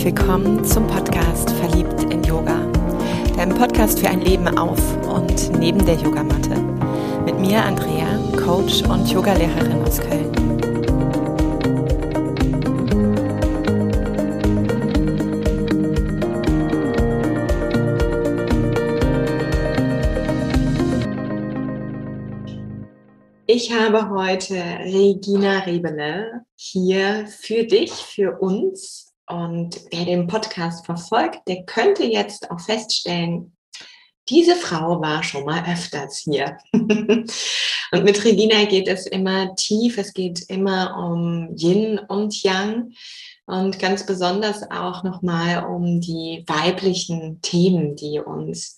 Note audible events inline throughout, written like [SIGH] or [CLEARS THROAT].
herzlich willkommen zum Podcast Verliebt in Yoga, deinem Podcast für ein Leben auf und neben der Yogamatte. Mit mir Andrea, Coach und Yogalehrerin aus Köln. Ich habe heute Regina Rebele hier für dich, für uns. Und wer den Podcast verfolgt, der könnte jetzt auch feststellen, diese Frau war schon mal öfters hier. [LAUGHS] und mit Regina geht es immer tief, es geht immer um Yin und Yang und ganz besonders auch nochmal um die weiblichen Themen, die uns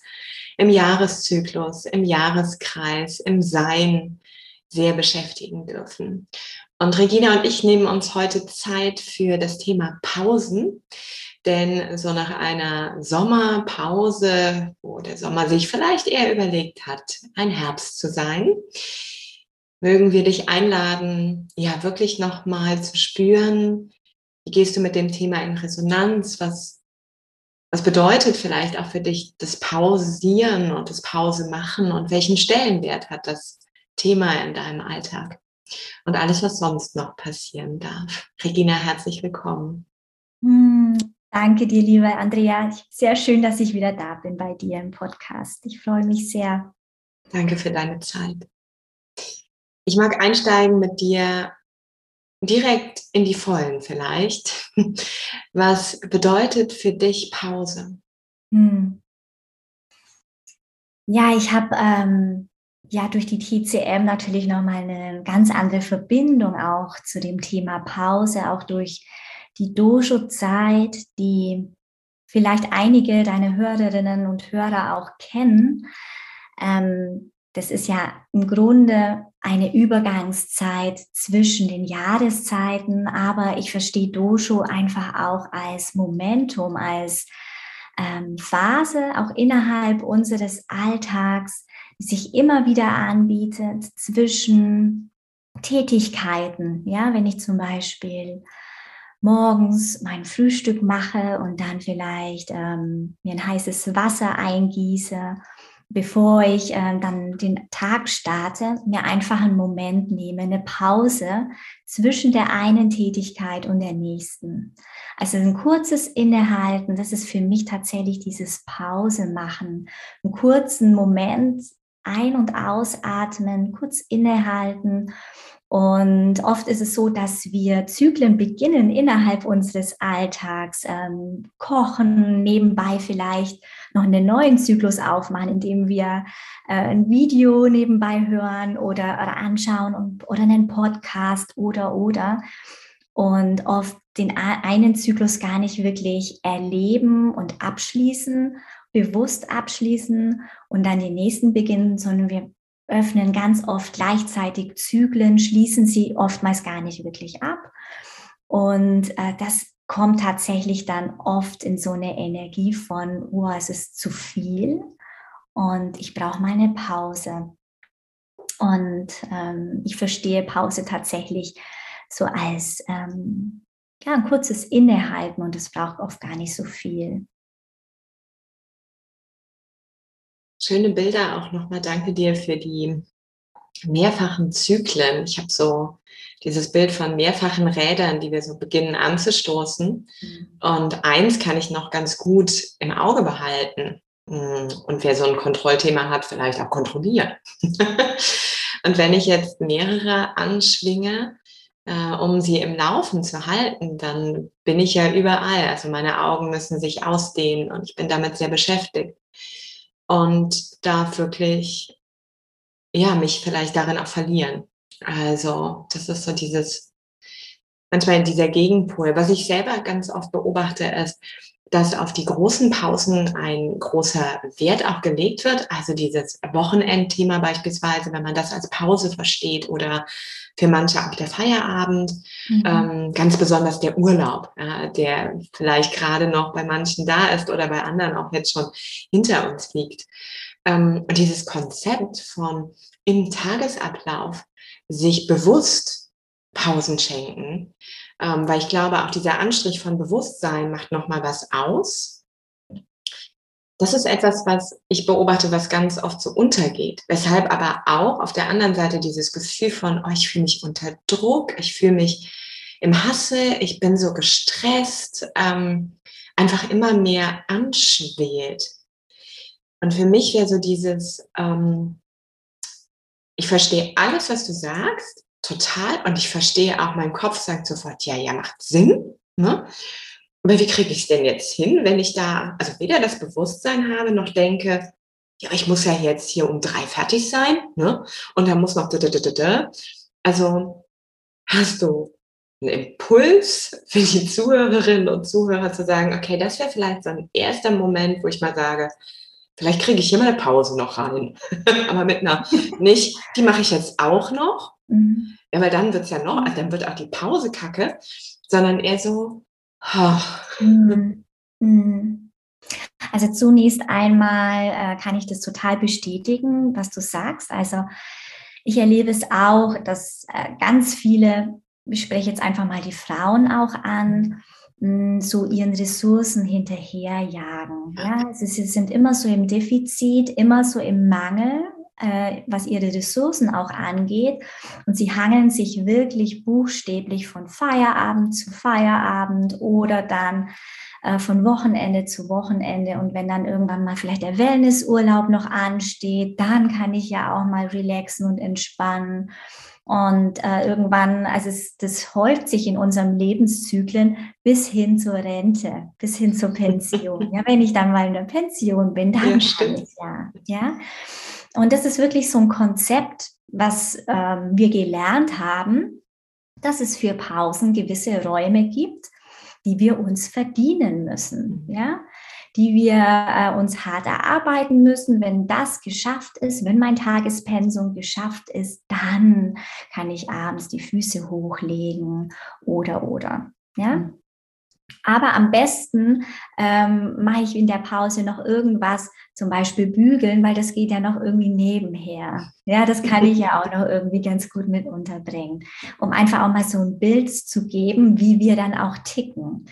im Jahreszyklus, im Jahreskreis, im Sein sehr beschäftigen dürfen. Und Regina und ich nehmen uns heute Zeit für das Thema Pausen. Denn so nach einer Sommerpause, wo der Sommer sich vielleicht eher überlegt hat, ein Herbst zu sein, mögen wir dich einladen, ja wirklich nochmal zu spüren, wie gehst du mit dem Thema in Resonanz, was, was bedeutet vielleicht auch für dich das Pausieren und das Pause machen? Und welchen Stellenwert hat das Thema in deinem Alltag und alles, was sonst noch passieren darf. Regina, herzlich willkommen. Hm, danke dir, liebe Andrea. Sehr schön, dass ich wieder da bin bei dir im Podcast. Ich freue mich sehr. Danke für deine Zeit. Ich mag einsteigen mit dir direkt in die Vollen vielleicht. [LAUGHS] Was bedeutet für dich Pause? Hm. Ja, ich habe ähm, ja durch die TCM natürlich nochmal eine ganz andere Verbindung auch zu dem Thema Pause, auch durch die Dojo-Zeit, die vielleicht einige deiner Hörerinnen und Hörer auch kennen. Ähm, das ist ja im Grunde eine Übergangszeit zwischen den Jahreszeiten, aber ich verstehe Dojo einfach auch als Momentum, als ähm, Phase, auch innerhalb unseres Alltags, sich immer wieder anbietet zwischen Tätigkeiten. Ja, wenn ich zum Beispiel morgens mein Frühstück mache und dann vielleicht ähm, mir ein heißes Wasser eingieße, bevor ich äh, dann den Tag starte, mir einfach einen Moment nehme, eine Pause zwischen der einen Tätigkeit und der nächsten. Also ein kurzes Innehalten, das ist für mich tatsächlich dieses Pause machen, einen kurzen Moment ein- und ausatmen, kurz innehalten. Und oft ist es so, dass wir Zyklen beginnen innerhalb unseres Alltags, ähm, kochen, nebenbei vielleicht noch einen neuen Zyklus aufmachen, indem wir äh, ein Video nebenbei hören oder, oder anschauen und, oder einen Podcast oder oder. Und oft den einen Zyklus gar nicht wirklich erleben und abschließen bewusst abschließen und dann den nächsten beginnen, sondern wir öffnen ganz oft gleichzeitig Zyklen, schließen sie oftmals gar nicht wirklich ab. Und äh, das kommt tatsächlich dann oft in so eine Energie von, oh, es ist zu viel und ich brauche mal eine Pause. Und ähm, ich verstehe Pause tatsächlich so als ähm, ja, ein kurzes Innehalten und es braucht oft gar nicht so viel. Schöne Bilder auch nochmal. Danke dir für die mehrfachen Zyklen. Ich habe so dieses Bild von mehrfachen Rädern, die wir so beginnen anzustoßen. Mhm. Und eins kann ich noch ganz gut im Auge behalten. Mm, und wer so ein Kontrollthema hat, vielleicht auch kontrollieren. [LAUGHS] und wenn ich jetzt mehrere anschwinge, äh, um sie im Laufen zu halten, dann bin ich ja überall. Also meine Augen müssen sich ausdehnen und ich bin damit sehr beschäftigt und darf wirklich, ja, mich vielleicht darin auch verlieren. Also, das ist so dieses, manchmal dieser Gegenpol. Was ich selber ganz oft beobachte, ist, dass auf die großen Pausen ein großer Wert auch gelegt wird. Also dieses Wochenendthema beispielsweise, wenn man das als Pause versteht oder für manche auch der Feierabend, mhm. ähm, ganz besonders der Urlaub, äh, der vielleicht gerade noch bei manchen da ist oder bei anderen auch jetzt schon hinter uns liegt. Ähm, und dieses Konzept von im Tagesablauf sich bewusst Pausen schenken, ähm, weil ich glaube, auch dieser Anstrich von Bewusstsein macht nochmal was aus. Das ist etwas, was ich beobachte, was ganz oft so untergeht. Weshalb aber auch auf der anderen Seite dieses Gefühl von, oh, ich fühle mich unter Druck, ich fühle mich im Hasse, ich bin so gestresst, ähm, einfach immer mehr anschwelt. Und für mich wäre so dieses, ähm, ich verstehe alles, was du sagst, total. Und ich verstehe auch, mein Kopf sagt sofort, ja, ja, macht Sinn. Ne? Aber wie kriege ich es denn jetzt hin, wenn ich da, also weder das Bewusstsein habe, noch denke, ja, ich muss ja jetzt hier um drei fertig sein, ne? Und da muss noch da, da, da, da. Also hast du einen Impuls für die Zuhörerinnen und Zuhörer zu sagen, okay, das wäre vielleicht so ein erster Moment, wo ich mal sage, vielleicht kriege ich hier mal eine Pause noch rein. [LAUGHS] Aber mit einer nicht, die mache ich jetzt auch noch. Mhm. Ja, weil dann wird es ja noch, also dann wird auch die Pause kacke, sondern eher so, oh. mhm. Mhm. Also zunächst einmal äh, kann ich das total bestätigen, was du sagst. Also ich erlebe es auch, dass äh, ganz viele ich spreche jetzt einfach mal die Frauen auch an, mm, so ihren Ressourcen hinterherjagen. Ja, sie sind immer so im Defizit, immer so im Mangel, äh, was ihre Ressourcen auch angeht. Und sie hangeln sich wirklich buchstäblich von Feierabend zu Feierabend oder dann äh, von Wochenende zu Wochenende. Und wenn dann irgendwann mal vielleicht der Wellnessurlaub noch ansteht, dann kann ich ja auch mal relaxen und entspannen. Und äh, irgendwann, also es, das häuft sich in unserem Lebenszyklen bis hin zur Rente, bis hin zur Pension. [LAUGHS] ja, wenn ich dann mal in der Pension bin, dann ja, kann ich ja. ja. Und das ist wirklich so ein Konzept, was ähm, wir gelernt haben, dass es für Pausen gewisse Räume gibt, die wir uns verdienen müssen. Mhm. Ja, die wir äh, uns hart erarbeiten müssen. Wenn das geschafft ist, wenn mein Tagespensum geschafft ist, dann kann ich abends die Füße hochlegen oder oder. Ja. Aber am besten ähm, mache ich in der Pause noch irgendwas, zum Beispiel bügeln, weil das geht ja noch irgendwie nebenher. Ja, das kann ich ja auch noch irgendwie ganz gut mit unterbringen, um einfach auch mal so ein Bild zu geben, wie wir dann auch ticken.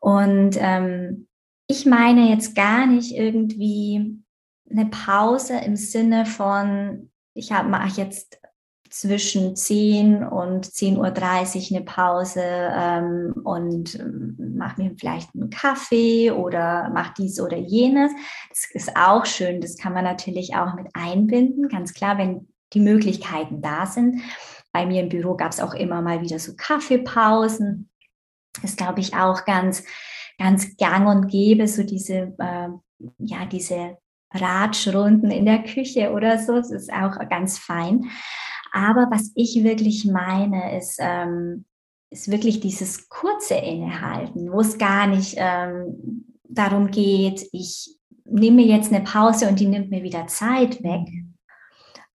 Und ähm, ich meine jetzt gar nicht irgendwie eine Pause im Sinne von, ich mache jetzt zwischen 10 und 10.30 Uhr eine Pause ähm, und ähm, mache mir vielleicht einen Kaffee oder mache dies oder jenes. Das ist auch schön, das kann man natürlich auch mit einbinden, ganz klar, wenn die Möglichkeiten da sind. Bei mir im Büro gab es auch immer mal wieder so Kaffeepausen. Das glaube ich auch ganz ganz gang und gäbe, so diese, äh, ja, diese Ratschrunden in der Küche oder so. Das ist auch ganz fein. Aber was ich wirklich meine, ist, ähm, ist wirklich dieses kurze Innehalten, wo es gar nicht ähm, darum geht, ich nehme jetzt eine Pause und die nimmt mir wieder Zeit weg,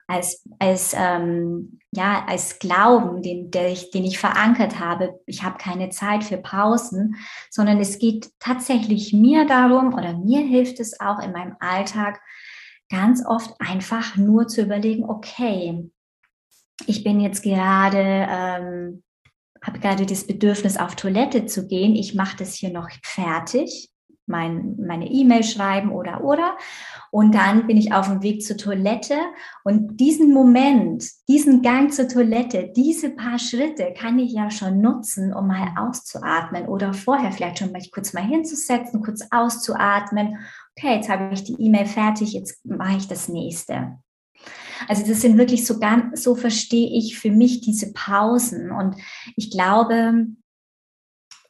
als, als, ähm, ja, als Glauben, den, ich, den ich verankert habe, ich habe keine Zeit für Pausen, sondern es geht tatsächlich mir darum oder mir hilft es auch in meinem Alltag ganz oft einfach nur zu überlegen, okay, ich bin jetzt gerade, ähm, habe gerade das Bedürfnis auf Toilette zu gehen, ich mache das hier noch fertig mein, meine E-Mail schreiben oder oder. Und dann bin ich auf dem Weg zur Toilette und diesen Moment, diesen Gang zur Toilette, diese paar Schritte kann ich ja schon nutzen, um mal auszuatmen oder vorher vielleicht schon mal kurz mal hinzusetzen, kurz auszuatmen. Okay, jetzt habe ich die E-Mail fertig, jetzt mache ich das nächste. Also das sind wirklich so ganz, so verstehe ich für mich diese Pausen. Und ich glaube,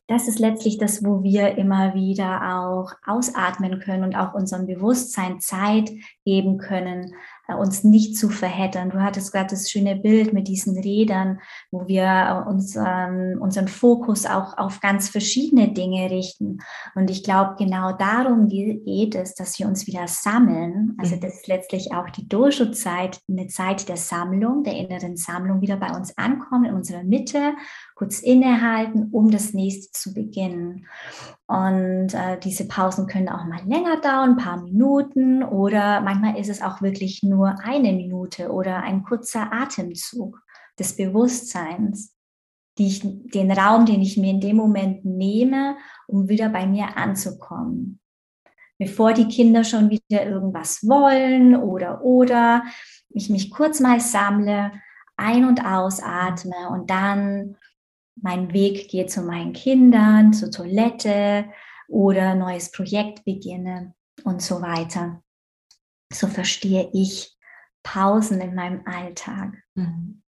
das ist letztlich das, wo wir immer wieder auch ausatmen können und auch unserem Bewusstsein Zeit geben können, uns nicht zu verheddern. Du hattest gerade das schöne Bild mit diesen Rädern, wo wir äh, unseren, unseren Fokus auch auf ganz verschiedene Dinge richten. Und ich glaube, genau darum geht es, dass wir uns wieder sammeln. Also mhm. das ist letztlich auch die Dojo-Zeit, eine Zeit der Sammlung, der inneren Sammlung, wieder bei uns ankommen, in unserer Mitte, kurz innehalten, um das nächste zu beginnen. Und äh, diese Pausen können auch mal länger dauern, ein paar Minuten oder manchmal ist es auch wirklich nur eine Minute oder ein kurzer Atemzug des Bewusstseins. die ich, den Raum, den ich mir in dem Moment nehme, um wieder bei mir anzukommen. Bevor die Kinder schon wieder irgendwas wollen oder oder ich mich kurz mal sammle, ein- und ausatme und dann mein Weg geht zu meinen Kindern, zur Toilette oder neues Projekt beginne und so weiter. So verstehe ich Pausen in meinem Alltag. Mhm.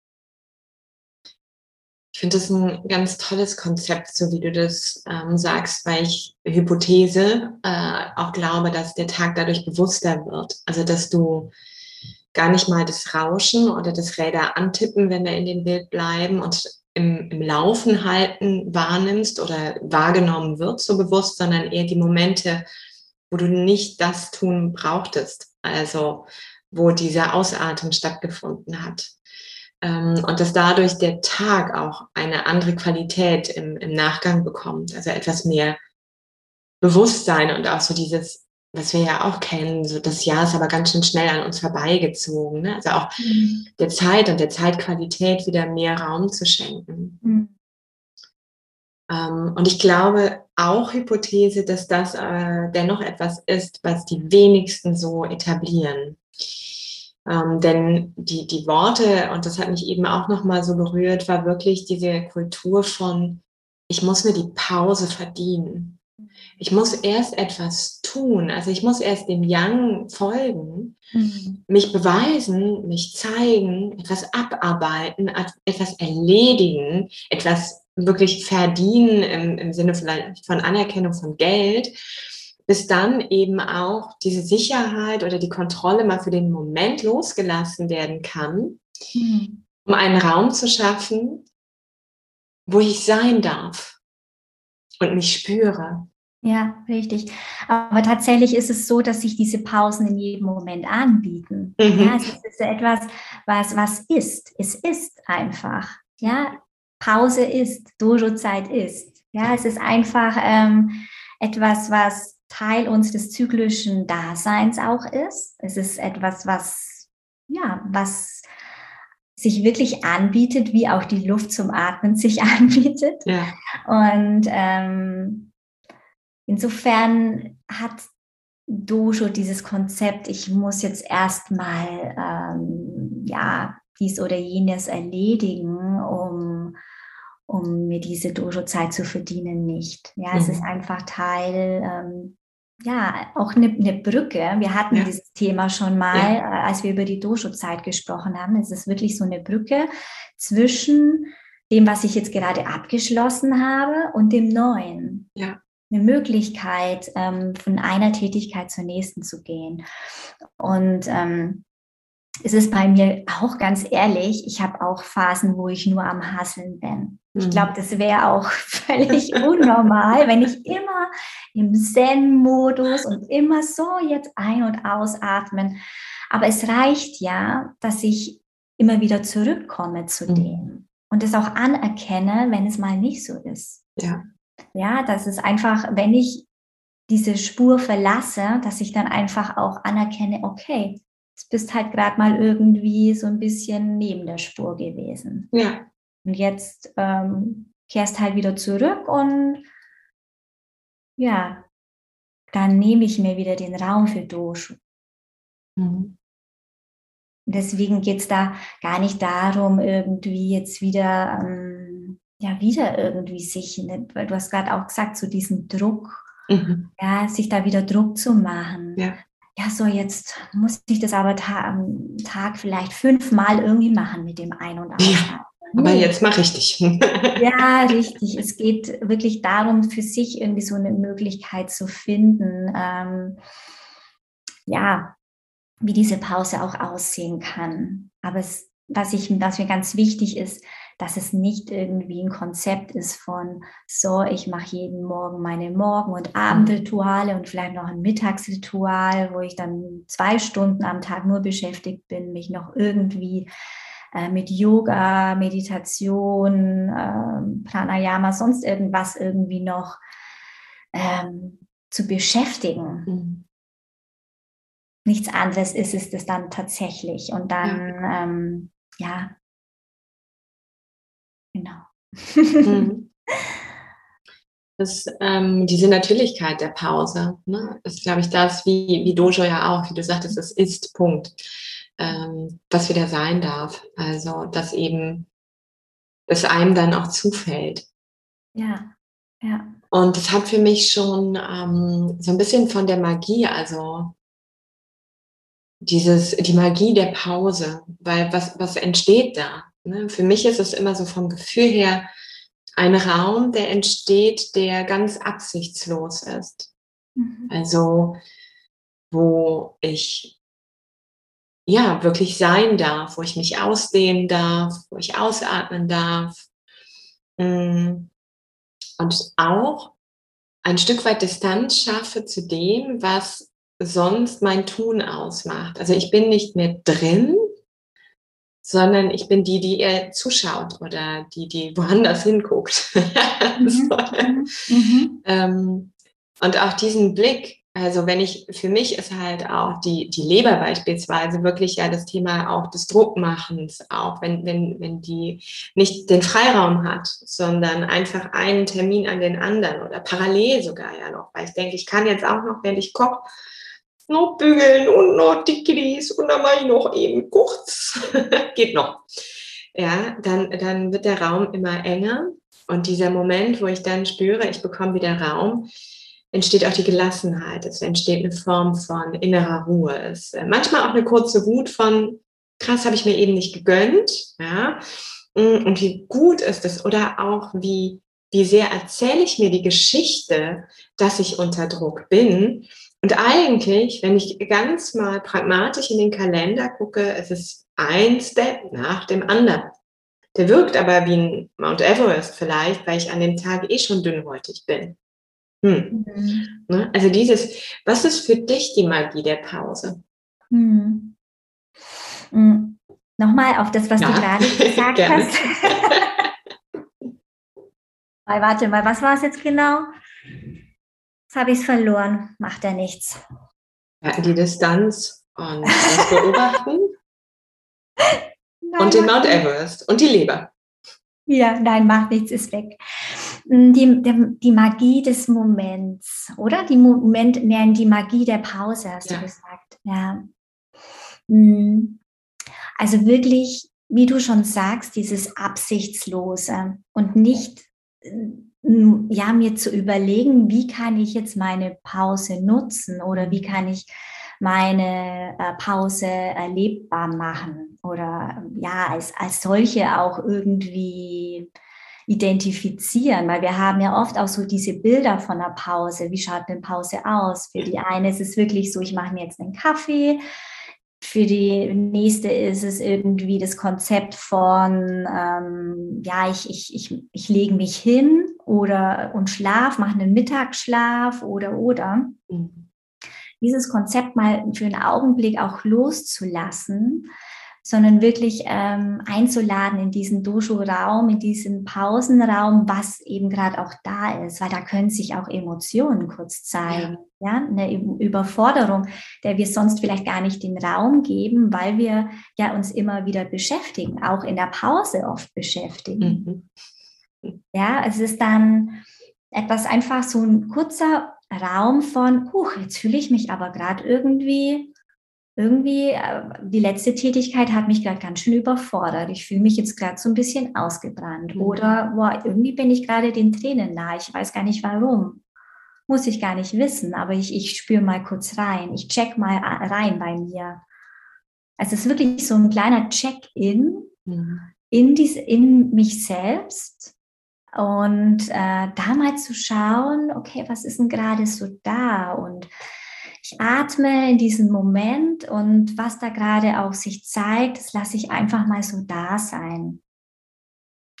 Ich finde das ein ganz tolles Konzept, so wie du das ähm, sagst, weil ich Hypothese äh, auch glaube, dass der Tag dadurch bewusster wird. Also dass du gar nicht mal das Rauschen oder das Räder antippen, wenn wir in dem Bild bleiben und im, im Laufen halten wahrnimmst oder wahrgenommen wird so bewusst, sondern eher die Momente, wo du nicht das tun brauchtest. Also wo dieser Ausatmen stattgefunden hat. Ähm, und dass dadurch der Tag auch eine andere Qualität im, im Nachgang bekommt, also etwas mehr Bewusstsein und auch so dieses, was wir ja auch kennen, so das Jahr ist aber ganz schön schnell an uns vorbeigezogen. Ne? Also auch mhm. der Zeit und der Zeitqualität wieder mehr Raum zu schenken. Mhm. Ähm, und ich glaube auch Hypothese, dass das äh, dennoch etwas ist, was die wenigsten so etablieren. Ähm, denn die, die Worte, und das hat mich eben auch nochmal so berührt, war wirklich diese Kultur von, ich muss mir die Pause verdienen. Ich muss erst etwas tun. Also ich muss erst dem Yang folgen, mhm. mich beweisen, mich zeigen, etwas abarbeiten, etwas erledigen, etwas wirklich verdienen im, im Sinne von, von Anerkennung von Geld bis dann eben auch diese Sicherheit oder die Kontrolle mal für den Moment losgelassen werden kann, mhm. um einen Raum zu schaffen, wo ich sein darf und mich spüre. Ja, richtig. Aber tatsächlich ist es so, dass sich diese Pausen in jedem Moment anbieten. Mhm. Ja, es ist etwas, was, was ist. Es ist einfach. Ja, Pause ist, Dojo-Zeit ist. Ja, es ist einfach ähm, etwas, was Teil unseres zyklischen Daseins auch ist. Es ist etwas, was, ja, was sich wirklich anbietet, wie auch die Luft zum Atmen [LAUGHS] sich anbietet. Ja. Und ähm, insofern hat Dojo dieses Konzept, ich muss jetzt erstmal ähm, ja dies oder jenes erledigen, um um mir diese Dojo-Zeit zu verdienen, nicht. Ja, mhm. es ist mhm. einfach Teil, ähm, ja, auch eine, eine, Brücke. Wir hatten ja. dieses Thema schon mal, ja. Äh, als wir über die Dojo-Zeit gesprochen haben. Es ist wirklich so eine Brücke zwischen dem, was ich jetzt gerade abgeschlossen habe und dem Neuen. Ja. Eine Möglichkeit, ähm, von einer Tätigkeit zur nächsten zu gehen. Und ähm, es ist bei mir auch ganz ehrlich, ich habe auch Phasen, wo ich nur am Hasseln bin. Ich glaube, mhm. das wäre auch [LAUGHS] völlig unnormal, wenn ich immer im Zen-Modus und immer so jetzt ein- und ausatmen. Aber es reicht ja, dass ich immer wieder zurückkomme zu mhm. dem und es auch anerkenne, wenn es mal nicht so ist. Ja. Ja, das ist einfach, wenn ich diese Spur verlasse, dass ich dann einfach auch anerkenne, okay, bist halt gerade mal irgendwie so ein bisschen neben der Spur gewesen. Ja. Und jetzt ähm, kehrst halt wieder zurück und ja, dann nehme ich mir wieder den Raum für Doshu. Mhm. Deswegen geht es da gar nicht darum, irgendwie jetzt wieder, ähm, ja, wieder irgendwie sich, ne, weil du hast gerade auch gesagt, so diesen Druck, mhm. ja, sich da wieder Druck zu machen. Ja ja, so jetzt muss ich das aber ta am Tag vielleicht fünfmal irgendwie machen mit dem Ein- und Ausatmen. Ja, aber jetzt mache ich dich. [LAUGHS] ja, richtig. Es geht wirklich darum, für sich irgendwie so eine Möglichkeit zu finden, ähm, ja, wie diese Pause auch aussehen kann. Aber es, was, ich, was mir ganz wichtig ist, dass es nicht irgendwie ein Konzept ist von, so, ich mache jeden Morgen meine Morgen- und Abendrituale und vielleicht noch ein Mittagsritual, wo ich dann zwei Stunden am Tag nur beschäftigt bin, mich noch irgendwie äh, mit Yoga, Meditation, äh, Pranayama, sonst irgendwas irgendwie noch ähm, zu beschäftigen. Mhm. Nichts anderes ist es das dann tatsächlich. Und dann, ja, ähm, ja Genau. Mhm. [LAUGHS] Das, ähm, diese Natürlichkeit der Pause, ne, ist, glaube ich, das, wie, wie Dojo ja auch, wie du sagtest, es ist Punkt, ähm, was wieder sein darf. Also, dass eben, dass einem dann auch zufällt. Ja, ja. Und das hat für mich schon ähm, so ein bisschen von der Magie, also dieses, die Magie der Pause, weil was, was entsteht da? Ne? Für mich ist es immer so vom Gefühl her ein Raum, der entsteht, der ganz absichtslos ist. Mhm. Also, wo ich ja wirklich sein darf, wo ich mich ausdehnen darf, wo ich ausatmen darf. Mm. Und auch ein Stück weit Distanz schaffe zu dem, was sonst mein Tun ausmacht. Also ich bin nicht mehr drin, sondern ich bin die, die ihr zuschaut oder die, die woanders hinguckt. [LAUGHS] Mhm. mhm. ähm, und auch diesen Blick, also wenn ich, für mich ist halt auch die, die Leber beispielsweise wirklich ja das Thema auch des Druckmachens, auch wenn, wenn, wenn die nicht den Freiraum hat, sondern einfach einen Termin an den anderen oder parallel sogar ja noch, weil ich denke, ich kann jetzt auch noch, wenn ich koche, noch bügeln und noch die Kiddies und dann mache ich noch eben kurz. [LAUGHS] Geht noch. Ja, dann, dann wird der Raum immer enger und dieser Moment, wo ich dann spüre, ich bekomme wieder Raum, entsteht auch die Gelassenheit. Es entsteht eine Form von innerer Ruhe. Es ist manchmal auch eine kurze Wut von, krass, habe ich mir eben nicht gegönnt. Ja, und wie gut ist es oder auch wie, wie sehr erzähle ich mir die Geschichte, dass ich unter Druck bin und eigentlich, wenn ich ganz mal pragmatisch in den Kalender gucke, es ist ein Step nach dem anderen. Der wirkt aber wie ein Mount Everest vielleicht, weil ich an dem Tag eh schon dünnhäutig bin. Hm. Mhm. Ne? Also dieses, was ist für dich die Magie der Pause? Mhm. Mhm. Nochmal auf das, was ja. du gerade [LAUGHS] gesagt hast. [LAUGHS] Warte mal, was war es jetzt genau? Jetzt habe ich es verloren. Macht ja nichts. Ja, die Distanz und das Beobachten. [LAUGHS] Nein, und den Mount Everest und die Leber. Ja, nein, macht nichts, ist weg. Mm, die, die, die Magie des Moments, oder? Die Moment, nein, die Magie der Pause, hast ja. du gesagt. Ja. Mm. Also wirklich, wie du schon sagst, dieses Absichtslose und nicht ja, mir zu überlegen, wie kann ich jetzt meine Pause nutzen oder wie kann ich meine äh, Pause erlebbar machen oder ja, als, als solche auch irgendwie identifizieren, weil wir haben ja oft auch so diese Bilder von einer Pause. Wie schaut eine Pause aus? Für die eine ist es wirklich so, ich mache mir jetzt einen Kaffee, für die nächste ist es irgendwie das Konzept von, ähm, ja, ich, ich, ich, ich lege mich hin oder und schlaf, mache einen Mittagsschlaf oder oder. Mhm. Dieses Konzept mal für einen Augenblick auch loszulassen sondern wirklich ähm, einzuladen in diesen Dojo-Raum, in diesen Pausenraum, was eben gerade auch da ist, weil da können sich auch Emotionen kurz zeigen. Ja. ja, eine Überforderung, der wir sonst vielleicht gar nicht den Raum geben, weil wir ja uns immer wieder beschäftigen, auch in der Pause oft beschäftigen. Mhm. Ja, es ist dann etwas einfach so ein kurzer Raum von, huch, jetzt fühle ich mich aber gerade irgendwie irgendwie, äh, die letzte Tätigkeit hat mich gerade ganz schön überfordert. Ich fühle mich jetzt gerade so ein bisschen ausgebrannt. Mhm. Oder boah, irgendwie bin ich gerade den Tränen nah. Ich weiß gar nicht warum. Muss ich gar nicht wissen, aber ich, ich spüre mal kurz rein. Ich check mal rein bei mir. Also es ist wirklich so ein kleiner Check-in mhm. in, in mich selbst. Und äh, da mal zu schauen, okay, was ist denn gerade so da? Und ich atme in diesen Moment und was da gerade auf sich zeigt, das lasse ich einfach mal so da sein.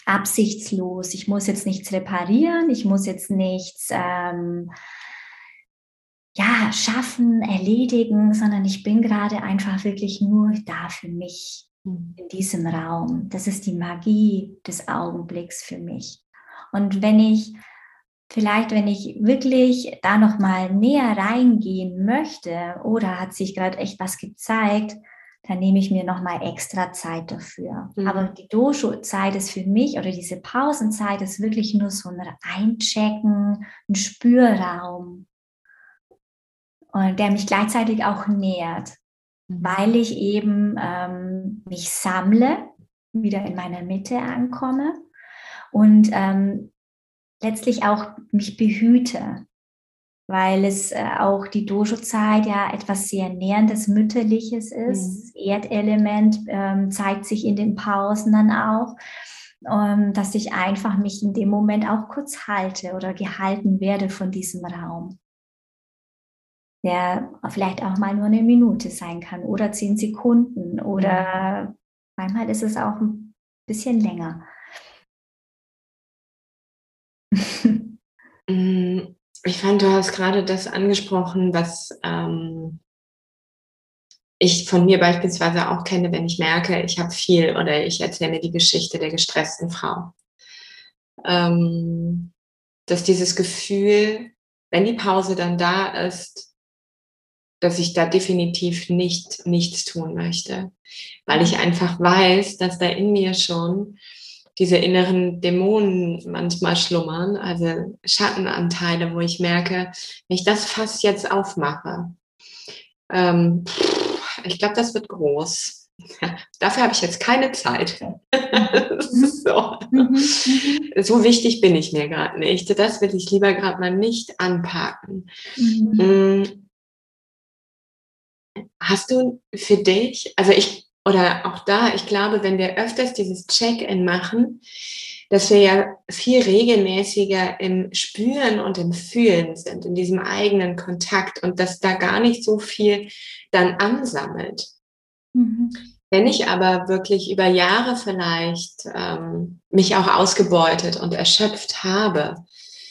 Absichtslos. Ich muss jetzt nichts reparieren, ich muss jetzt nichts ähm, ja, schaffen, erledigen, sondern ich bin gerade einfach wirklich nur da für mich hm. in diesem Raum. Das ist die Magie des Augenblicks für mich. Und wenn ich vielleicht, wenn ich wirklich da noch mal näher reingehen möchte oder hat sich gerade echt was gezeigt, dann nehme ich mir nochmal extra Zeit dafür. Mhm. Aber die Dosho-Zeit ist für mich oder diese Pausenzeit ist wirklich nur so ein Einchecken, ein Spürraum. Und der mich gleichzeitig auch nährt, mhm. weil ich eben ähm, mich sammle, wieder in meiner Mitte ankomme und ähm, letztlich auch mich behüte weil es äh, auch die Dojo-Zeit ja etwas sehr Nährendes, Mütterliches ist. Mhm. Erdelement ähm, zeigt sich in den Pausen dann auch, ähm, dass ich einfach mich in dem Moment auch kurz halte oder gehalten werde von diesem Raum. Der vielleicht auch mal nur eine Minute sein kann oder zehn Sekunden oder mhm. manchmal ist es auch ein bisschen länger. Ich fand, du hast gerade das angesprochen, was ähm, ich von mir beispielsweise auch kenne, wenn ich merke, ich habe viel oder ich erzähle die Geschichte der gestressten Frau. Ähm, dass dieses Gefühl, wenn die Pause dann da ist, dass ich da definitiv nicht nichts tun möchte, weil ich einfach weiß, dass da in mir schon diese inneren Dämonen manchmal schlummern, also Schattenanteile, wo ich merke, wenn ich das Fass jetzt aufmache, ähm, ich glaube, das wird groß. Ja, [LAUGHS] dafür habe ich jetzt keine Zeit. [LAUGHS] so. Mhm, mhm. so. wichtig bin ich mir gerade nicht. Das will ich lieber gerade mal nicht anpacken. Mhm. Mm. Hast du für dich, also ich oder auch da, ich glaube, wenn wir öfters dieses Check-in machen, dass wir ja viel regelmäßiger im Spüren und im Fühlen sind, in diesem eigenen Kontakt und dass da gar nicht so viel dann ansammelt. Mhm. Wenn ich aber wirklich über Jahre vielleicht ähm, mich auch ausgebeutet und erschöpft habe,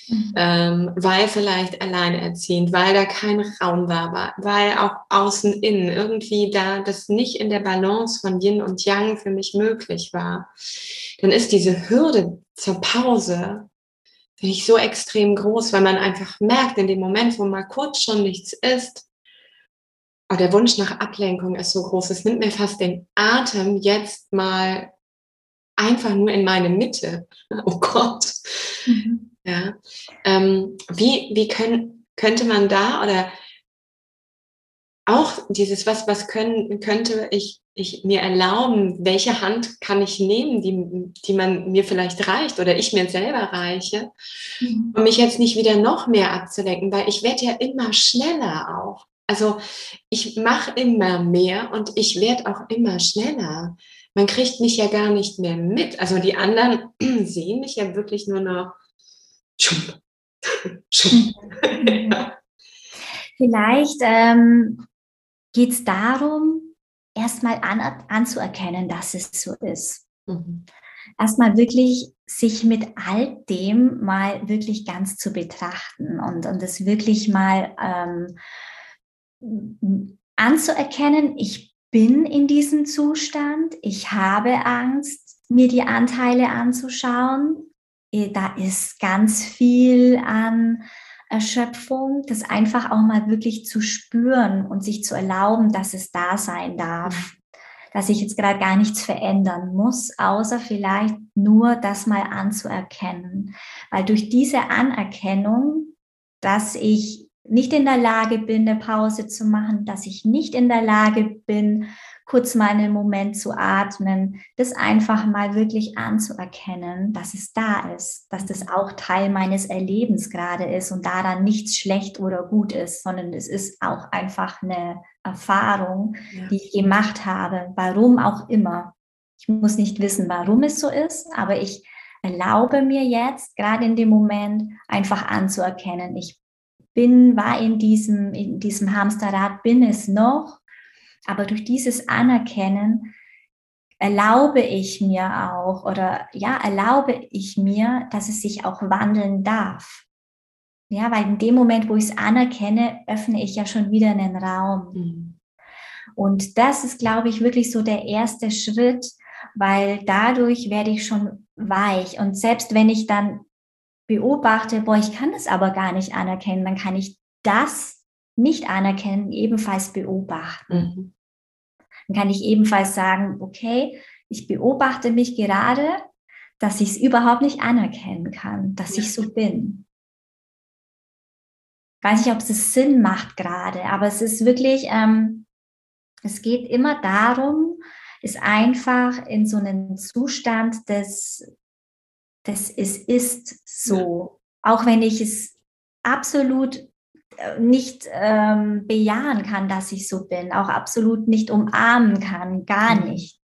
Mhm. Ähm, weil vielleicht alleinerziehend, weil da kein Raum war, weil auch außen innen irgendwie da das nicht in der Balance von Yin und Yang für mich möglich war, dann ist diese Hürde zur Pause, finde ich, so extrem groß, weil man einfach merkt, in dem Moment, wo mal kurz schon nichts ist, oh, der Wunsch nach Ablenkung ist so groß, es nimmt mir fast den Atem, jetzt mal einfach nur in meine Mitte. [LAUGHS] Oh Gott. Mhm. Ja. Ähm, wie wie können, könnte man da oder auch dieses, was, was können, könnte ich, ich mir erlauben, welche Hand kann ich nehmen, die, die man mir vielleicht reicht oder ich mir selber reiche, mhm. um mich jetzt nicht wieder noch mehr abzulenken, weil ich werde ja immer schneller auch. Also ich mache immer mehr und ich werde auch immer schneller. Man kriegt mich ja gar nicht mehr mit. Also die anderen [CLEARS THROAT] sehen mich ja wirklich nur noch Schub. [LAUGHS] Schub. [LAUGHS] Vielleicht ähm, geht es darum, erstmal an, anzuerkennen, dass es so ist. Mhm. Erstmal wirklich sich mit all dem mal wirklich ganz zu betrachten und, und es wirklich mal ähm, anzuerkennen, ich bin in diesem Zustand, ich habe Angst, mir die Anteile anzuschauen, da ist ganz viel an Erschöpfung, das einfach auch mal wirklich zu spüren und sich zu erlauben, dass es da sein darf. Dass ich jetzt gerade gar nichts verändern muss, außer vielleicht nur das mal anzuerkennen. Weil durch diese Anerkennung, dass ich nicht in der Lage bin, eine Pause zu machen, dass ich nicht in der Lage bin, kurz mal einen Moment zu atmen, das einfach mal wirklich anzuerkennen, dass es da ist, dass das auch Teil meines Erlebens gerade ist und daran nichts schlecht oder gut ist, sondern es ist auch einfach eine Erfahrung, ja. die ich gemacht habe, warum auch immer. Ich muss nicht wissen, warum es so ist, aber ich erlaube mir jetzt, gerade in dem Moment, einfach anzuerkennen, ich bin, war in diesem, in diesem Hamsterrad, bin es noch aber durch dieses Anerkennen erlaube ich mir auch oder ja, erlaube ich mir, dass es sich auch wandeln darf. Ja, weil in dem Moment, wo ich es anerkenne, öffne ich ja schon wieder einen Raum. Mhm. Und das ist, glaube ich, wirklich so der erste Schritt, weil dadurch werde ich schon weich. Und selbst wenn ich dann beobachte, boah, ich kann das aber gar nicht anerkennen, dann kann ich das nicht anerkennen, ebenfalls beobachten. Mhm. dann kann ich ebenfalls sagen, okay, ich beobachte mich gerade, dass ich es überhaupt nicht anerkennen kann, dass ja. ich so bin. Ich weiß nicht, ob es Sinn macht gerade, aber es ist wirklich, ähm, es geht immer darum, ist einfach in so einen Zustand des, des es ist so, ja. auch wenn ich es absolut nicht ähm, bejahen kann, dass ich so bin, auch absolut nicht umarmen kann, gar mhm. nicht.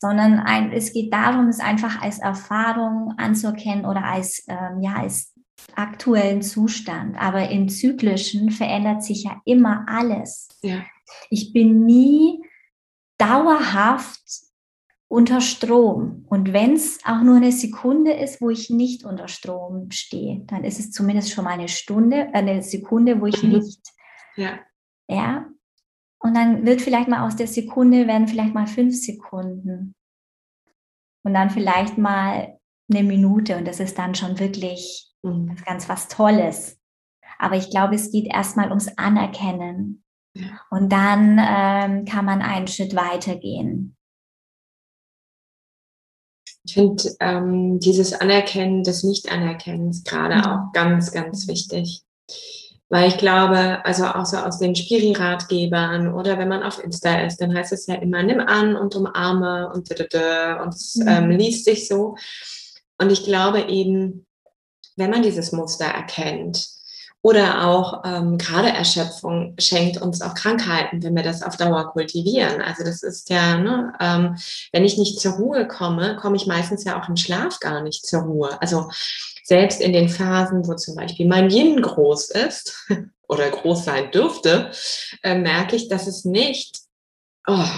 Sondern ein, es geht darum, es einfach als Erfahrung anzuerkennen oder als, ähm, ja, als aktuellen Zustand. Aber im Zyklischen verändert sich ja immer alles. Ja. Ich bin nie dauerhaft unter Strom. Und wenn es auch nur eine Sekunde ist, wo ich nicht unter Strom stehe, dann ist es zumindest schon mal eine Stunde, eine Sekunde, wo ich mhm. nicht. Ja. Ja. Und dann wird vielleicht mal aus der Sekunde werden vielleicht mal fünf Sekunden. Und dann vielleicht mal eine Minute. Und das ist dann schon wirklich mhm. ganz was Tolles. Aber ich glaube, es geht erstmal ums Anerkennen. Und dann ähm, kann man einen Schritt weitergehen. Ich finde ähm, dieses Anerkennen des Nicht-Anerkennens gerade mhm. auch ganz, ganz wichtig. Weil ich glaube, also auch so aus den Spiri-Ratgebern oder wenn man auf Insta ist, dann heißt es ja immer, nimm an und umarme und, und es mhm. ähm, liest sich so. Und ich glaube eben, wenn man dieses Muster erkennt, oder auch ähm, gerade Erschöpfung schenkt uns auch Krankheiten, wenn wir das auf Dauer kultivieren. Also das ist ja, ne, ähm, wenn ich nicht zur Ruhe komme, komme ich meistens ja auch im Schlaf gar nicht zur Ruhe. Also selbst in den Phasen, wo zum Beispiel mein Yin groß ist [LAUGHS] oder groß sein dürfte, äh, merke ich, dass es nicht oh,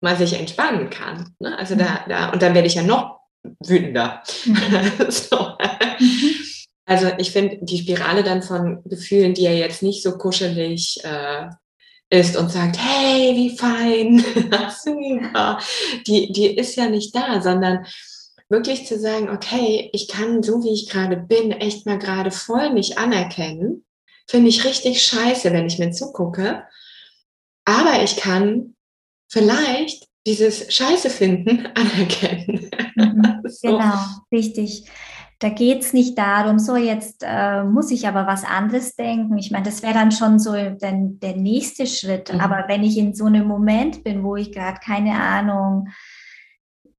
mal sich entspannen kann. Ne? Also da, da, und dann werde ich ja noch wütender. Mhm. [LAUGHS] so. Mhm. Also ich finde die Spirale dann von Gefühlen, die ja jetzt nicht so kuschelig äh, ist und sagt, hey, wie fein, [LAUGHS] super, die, die ist ja nicht da, sondern wirklich zu sagen, okay, ich kann so wie ich gerade bin, echt mal gerade voll mich anerkennen, finde ich richtig scheiße, wenn ich mir zugucke. Aber ich kann vielleicht dieses Scheiße finden [LAUGHS] anerkennen. Mhm, [LAUGHS] so. Genau, richtig. Da geht es nicht darum, so jetzt äh, muss ich aber was anderes denken. Ich meine, das wäre dann schon so der, der nächste Schritt. Mhm. Aber wenn ich in so einem Moment bin, wo ich gerade keine Ahnung,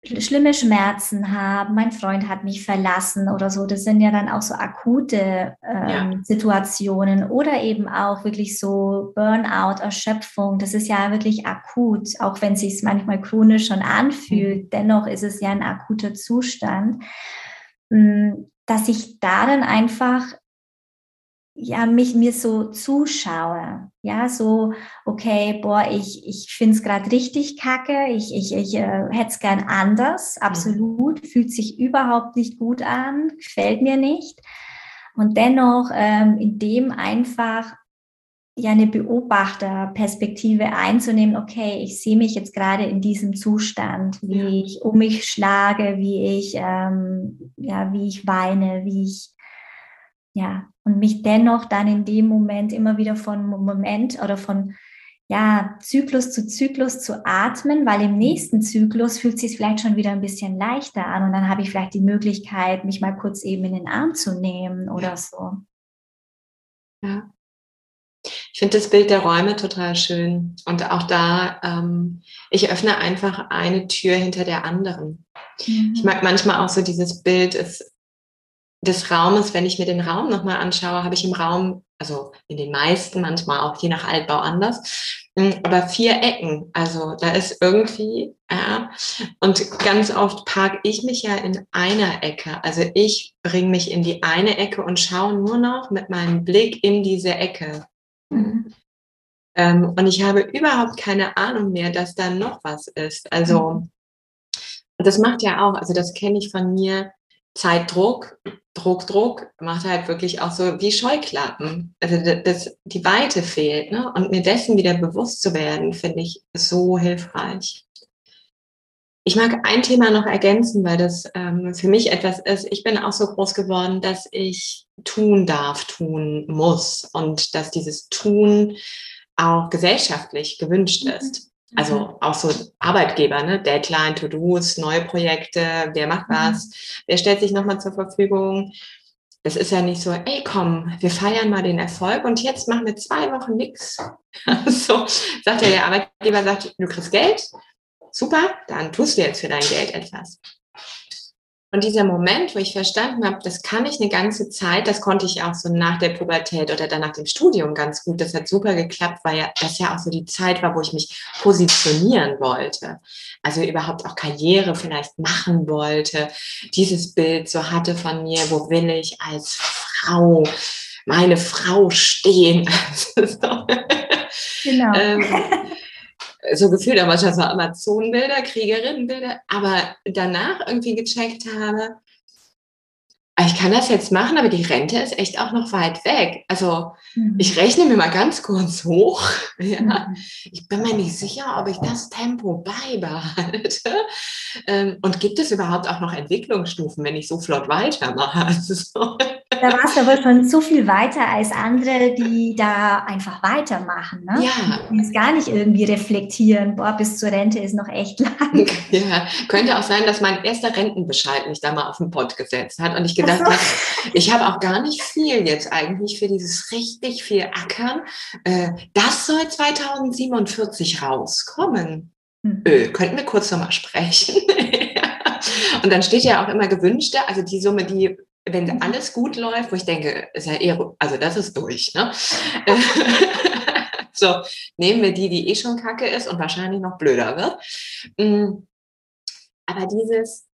schlimme Schmerzen habe, mein Freund hat mich verlassen oder so, das sind ja dann auch so akute ähm, ja. Situationen oder eben auch wirklich so Burnout, Erschöpfung, das ist ja wirklich akut, auch wenn es sich manchmal chronisch schon anfühlt, mhm. dennoch ist es ja ein akuter Zustand. Mm, dass ich da dann einfach ja, mich mir so zuschaue. Ja, so, okay, boah, ich, ich finde es gerade richtig kacke, ich, ich, ich äh, hätte es gern anders, mhm. absolut, fühlt sich überhaupt nicht gut an, gefällt mir nicht. Und dennoch ähm, in dem einfach ja eine Beobachterperspektive einzunehmen, okay, ich sehe mich jetzt gerade in diesem Zustand, wie ja. ich um mich schlage, wie ich, ähm, ja, wie ich weine, wie ich, ja, und mich dennoch dann in dem Moment immer wieder von Moment oder von, ja, Zyklus zu Zyklus zu atmen, weil im nächsten Zyklus fühlt es sich vielleicht schon wieder ein bisschen leichter an und dann habe ich vielleicht die Möglichkeit, mich mal kurz eben in den Arm zu nehmen oder so. Ja, ich finde das Bild der Räume total schön. Und auch da, ähm, ich öffne einfach eine Tür hinter der anderen. Mhm. Ich mag manchmal auch so dieses Bild des, des Raumes, wenn ich mir den Raum nochmal anschaue, habe ich im Raum, also in den meisten, manchmal auch je nach Altbau anders, hm, aber vier Ecken. Also da ist irgendwie, ja, und ganz oft parke ich mich ja in einer Ecke. Also ich bringe mich in die eine Ecke und schaue nur noch mit meinem Blick in diese Ecke. Mhm. Ähm, und ich habe überhaupt keine Ahnung mehr, dass da noch was ist. Also, mhm. das macht ja auch, also das kenne ich von mir, Zeitdruck, Druck, Druck, macht halt wirklich auch so wie Scheuklappen. Also das, die Weite fehlt. Ne? Und mir dessen wieder bewusst zu werden, finde ich so hilfreich. Ich mag ein Thema noch ergänzen, weil das ähm, für mich etwas ist. Ich bin auch so groß geworden, dass ich tun darf, tun muss und dass dieses Tun auch gesellschaftlich gewünscht mhm. ist. Also mhm. auch so Arbeitgeber, ne? Deadline, To-Dos, neue Projekte, wer macht mhm. was, wer stellt sich nochmal zur Verfügung. Es ist ja nicht so, ey komm, wir feiern mal den Erfolg und jetzt machen wir zwei Wochen nichts. [LAUGHS] so sagt der Arbeitgeber, sagt, du kriegst Geld, super, dann tust du jetzt für dein Geld etwas. Und dieser Moment, wo ich verstanden habe, das kann ich eine ganze Zeit, das konnte ich auch so nach der Pubertät oder dann nach dem Studium ganz gut. Das hat super geklappt, weil ja, das ja auch so die Zeit war, wo ich mich positionieren wollte. Also überhaupt auch Karriere vielleicht machen wollte. Dieses Bild so hatte von mir, wo will ich als Frau, meine Frau stehen. [LAUGHS] genau. ähm, so gefühlt auch manchmal so Amazon-Bilder, Kriegerinnenbilder, aber danach irgendwie gecheckt habe, ich kann das jetzt machen, aber die Rente ist echt auch noch weit weg. Also mhm. ich rechne mir mal ganz kurz hoch. [LAUGHS] Ja. Mhm. Ich bin mir nicht sicher, ob ich das Tempo beibehalte. Ähm, und gibt es überhaupt auch noch Entwicklungsstufen, wenn ich so flott weitermache? [LAUGHS] Also, da warst du aber schon so viel weiter als andere, die da einfach weitermachen. Ne? Ja. Die es gar nicht irgendwie reflektieren, boah, bis zur Rente ist noch echt lang. [LAUGHS] Ja, könnte auch sein, dass mein erster Rentenbescheid mich da mal auf den Pott gesetzt hat und ich gedacht so. habe, ich habe auch gar nicht viel jetzt eigentlich für dieses richtig viel Ackern. Äh, das soll 2047 rauskommen. Hm. Öh, könnten wir kurz nochmal sprechen. [LAUGHS] Und dann steht ja auch immer gewünschte, also die Summe, die wenn mhm. alles gut läuft, wo ich denke, ist ja eher, also das ist durch, ne? [LAUGHS] so, nehmen wir die, die eh schon kacke ist und wahrscheinlich noch blöder wird. Mm, aber dieses,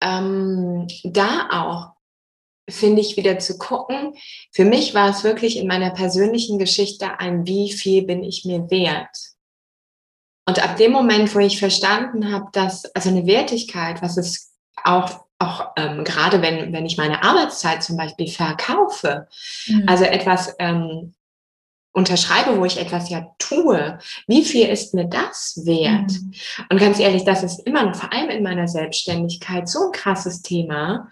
ähm, da auch, finde ich, wieder zu gucken. Für mich war es wirklich in meiner persönlichen Geschichte ein, wie viel bin ich mir wert? Und ab dem Moment, wo ich verstanden habe, dass, also eine Wertigkeit, was es auch auch ähm, gerade wenn, wenn ich meine Arbeitszeit zum Beispiel verkaufe, mhm. also etwas ähm, unterschreibe, wo ich etwas ja tue, wie viel ist mir das wert? Mhm. Und ganz ehrlich, das ist immer noch, vor allem in meiner Selbstständigkeit, so ein krasses Thema.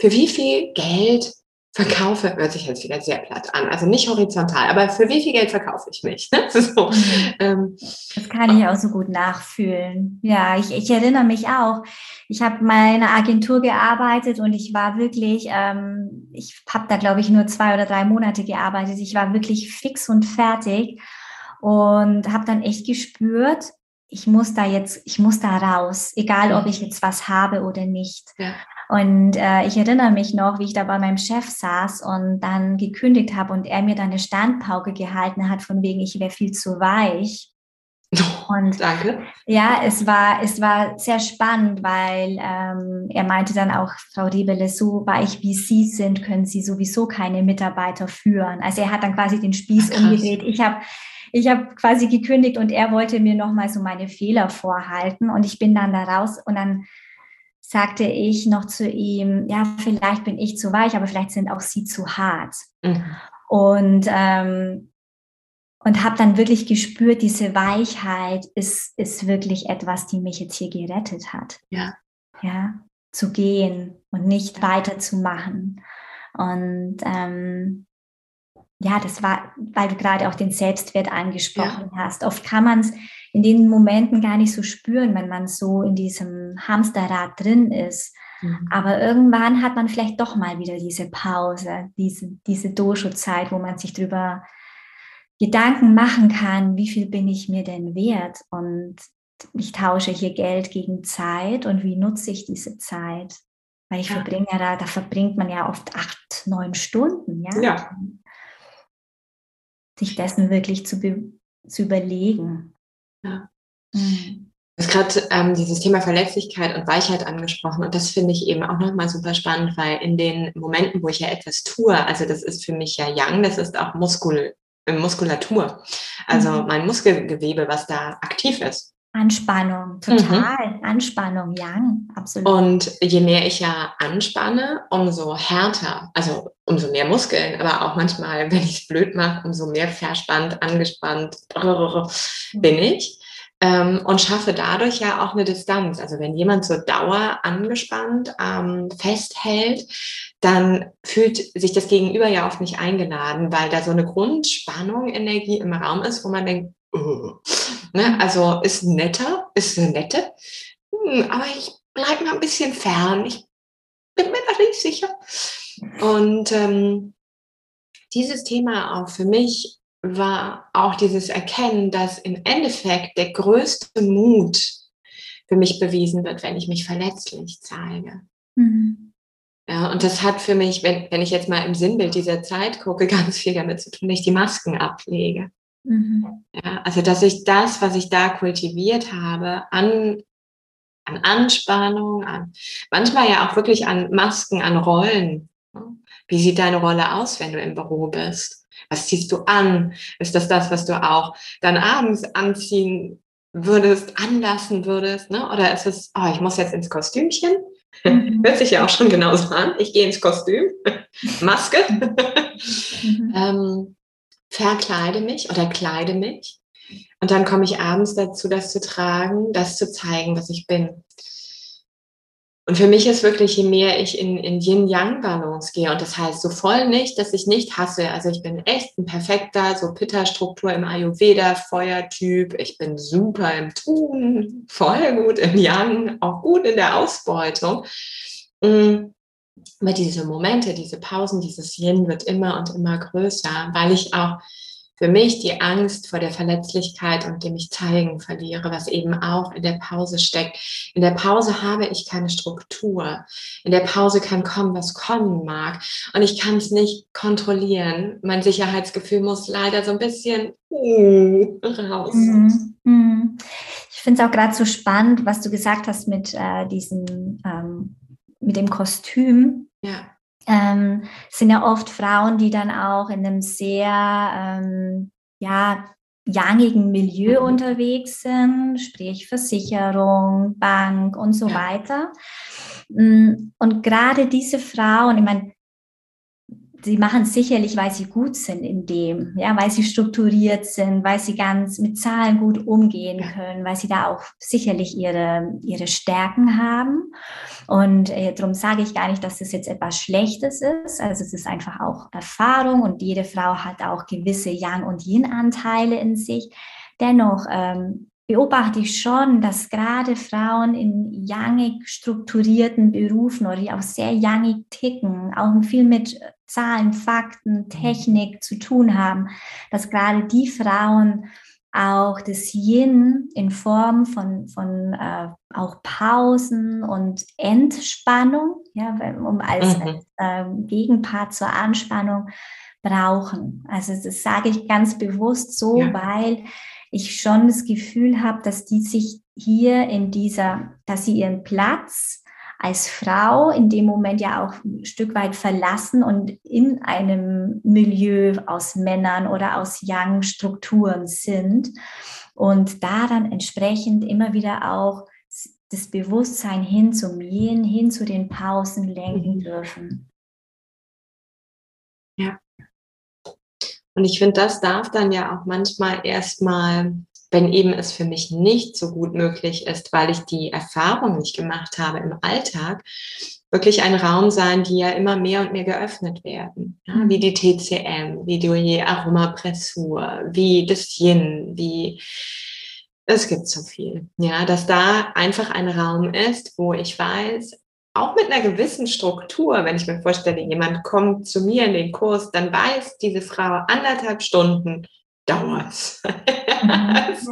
Für wie viel Geld verkaufe, hört sich jetzt wieder sehr platt an, also nicht horizontal, aber für wie viel Geld verkaufe ich mich? Ne? [LAUGHS] So, mhm. ähm, das kann ich auch so gut nachfühlen. Ja, ich, ich erinnere mich auch. Ich habe mal in einer Agentur gearbeitet und ich war wirklich, ähm, ich habe da glaube ich nur zwei oder drei Monate gearbeitet. Ich war wirklich fix und fertig und habe dann echt gespürt, ich muss da jetzt, ich muss da raus, egal ob ich jetzt was habe oder nicht. Ja. Und äh, ich erinnere mich noch, wie ich da bei meinem Chef saß und dann gekündigt habe und er mir dann eine Standpauke gehalten hat, von wegen, ich wäre viel zu weich. [LAUGHS] Und Danke. Ja, es war, es war sehr spannend, weil ähm, er meinte dann auch, Frau Riebele, so weich wie Sie sind, können Sie sowieso keine Mitarbeiter führen. Also er hat dann quasi den Spieß Ach, umgedreht. Ich habe ich habe quasi gekündigt und er wollte mir nochmal so meine Fehler vorhalten und ich bin dann da raus und dann sagte ich noch zu ihm, ja, vielleicht bin ich zu weich, aber vielleicht sind auch Sie zu hart. Mhm. Und, ähm, und habe dann wirklich gespürt, diese Weichheit ist, ist wirklich etwas, die mich jetzt hier gerettet hat. Ja. Ja, zu gehen und nicht weiterzumachen. Und ähm, ja, das war, weil du gerade auch den Selbstwert angesprochen ja. hast. Oft kann man es in den Momenten gar nicht so spüren, wenn man so in diesem Hamsterrad drin ist. Mhm. Aber irgendwann hat man vielleicht doch mal wieder diese Pause, diese, diese Dosho-Zeit, wo man sich drüber Gedanken machen kann, wie viel bin ich mir denn wert? Und ich tausche hier Geld gegen Zeit und wie nutze ich diese Zeit? Weil ich ja. verbringe da, da verbringt man ja oft acht, neun Stunden, ja. ja. Sich dessen wirklich zu, zu überlegen. Ja. Mhm. Du hast gerade ähm, dieses Thema Verletzlichkeit und Weichheit angesprochen und das finde ich eben auch nochmal super spannend, weil in den Momenten, wo ich ja etwas tue, also das ist für mich ja Yang, das ist auch Muskul, Muskulatur, also mhm. mein Muskelgewebe, was da aktiv ist. Anspannung, total. Mhm. Anspannung, Yang, absolut. Und je mehr ich ja anspanne, umso härter, also umso mehr Muskeln, aber auch manchmal, [LAUGHS] wenn ich es blöd mache, umso mehr verspannt, angespannt [LAUGHS] bin ich. Ähm, und schaffe dadurch ja auch eine Distanz. Also wenn jemand zur Dauer angespannt ähm, festhält, dann fühlt sich das Gegenüber ja oft nicht eingeladen, weil da so eine Grundspannung, Energie im Raum ist, wo man denkt, ne? also ist netter, ist eine nette, hm, aber ich bleibe mal ein bisschen fern. Ich bin mir da nicht sicher. Und ähm, dieses Thema auch für mich war auch dieses Erkennen, dass im Endeffekt der größte Mut für mich bewiesen wird, wenn ich mich verletzlich zeige. Mhm. Ja, und das hat für mich, wenn, wenn ich jetzt mal im Sinnbild dieser Zeit gucke, [LAUGHS] ganz viel damit zu tun, dass ich die Masken ablege. Mhm. Ja, also, dass ich das, was ich da kultiviert habe, an, an Anspannung, an, manchmal ja auch wirklich an Masken, an Rollen. Wie sieht deine Rolle aus, wenn du im Büro bist? Was ziehst du an? Ist das das, was du auch dann abends anziehen würdest, anlassen würdest? Ne? Oder ist es, oh, ich muss jetzt ins Kostümchen? Mhm. Hört sich ja auch schon genauso an. Ich gehe ins Kostüm, [LAUGHS] Maske, mhm. [LAUGHS] ähm, verkleide mich oder kleide mich. Und dann komme ich abends dazu, das zu tragen, das zu zeigen, was ich bin. Und für mich ist wirklich, je mehr ich in, in Yin-Yang-Balance gehe, und das heißt so voll nicht, dass ich nicht hasse. Also ich bin echt ein perfekter, so Pitta-Struktur im Ayurveda, Feuertyp. Ich bin super im Tun, voll gut im Yang, auch gut in der Ausbeutung. Aber diese Momente, diese Pausen, dieses Yin wird immer und immer größer, weil ich auch für mich die Angst vor der Verletzlichkeit und dem ich zeigen verliere, was eben auch in der Pause steckt. In der Pause habe ich keine Struktur. In der Pause kann kommen, was kommen mag. Und ich kann es nicht kontrollieren. Mein Sicherheitsgefühl muss leider so ein bisschen uh, raus. Mhm. Mhm. Ich finde es auch gerade so spannend, was du gesagt hast mit äh, diesem, ähm, mit dem Kostüm. Ja ähm, sind ja oft Frauen, die dann auch in einem sehr, ähm, ja, yangigen Milieu mhm. unterwegs sind, sprich Versicherung, Bank und so ja. weiter. Mm, und gerade diese Frauen, ich meine, sie machen es sicherlich, weil sie gut sind in dem, ja, weil sie strukturiert sind, weil sie ganz mit Zahlen gut umgehen können, weil sie da auch sicherlich ihre, ihre Stärken haben. Und äh, darum sage ich gar nicht, dass es jetzt etwas Schlechtes ist. Also es ist einfach auch Erfahrung und jede Frau hat auch gewisse Yang- und Yin-Anteile in sich. Dennoch ähm, beobachte ich schon, dass gerade Frauen in yangig strukturierten Berufen oder die auch sehr yangig ticken, auch viel mit Zahlen, Fakten, mhm. Technik zu tun haben, dass gerade die Frauen auch das Yin in Form von, von äh, auch Pausen und Entspannung, ja, um als, mhm. als äh, Gegenpart zur Anspannung brauchen. Also das sage ich ganz bewusst so, ja. weil ich schon das Gefühl habe, dass die sich hier in dieser, dass sie ihren Platz als Frau in dem Moment ja auch ein Stück weit verlassen und in einem Milieu aus Männern oder aus Young-Strukturen sind und da dann entsprechend immer wieder auch das Bewusstsein hin zum Yin, hin zu den Pausen lenken mhm. dürfen. Ja. Und ich finde, das darf dann ja auch manchmal erstmal, wenn eben es für mich nicht so gut möglich ist, weil ich die Erfahrung nicht gemacht habe im Alltag, wirklich ein Raum sein, die ja immer mehr und mehr geöffnet werden. Ja, wie die TCM, wie die Aromapressur, wie das Yin, wie es gibt so viel. Ja, dass da einfach ein Raum ist, wo ich weiß, auch mit einer gewissen Struktur, wenn ich mir vorstelle, jemand kommt zu mir in den Kurs, dann weiß diese Frau anderthalb Stunden dauert. Mhm. [LAUGHS] also,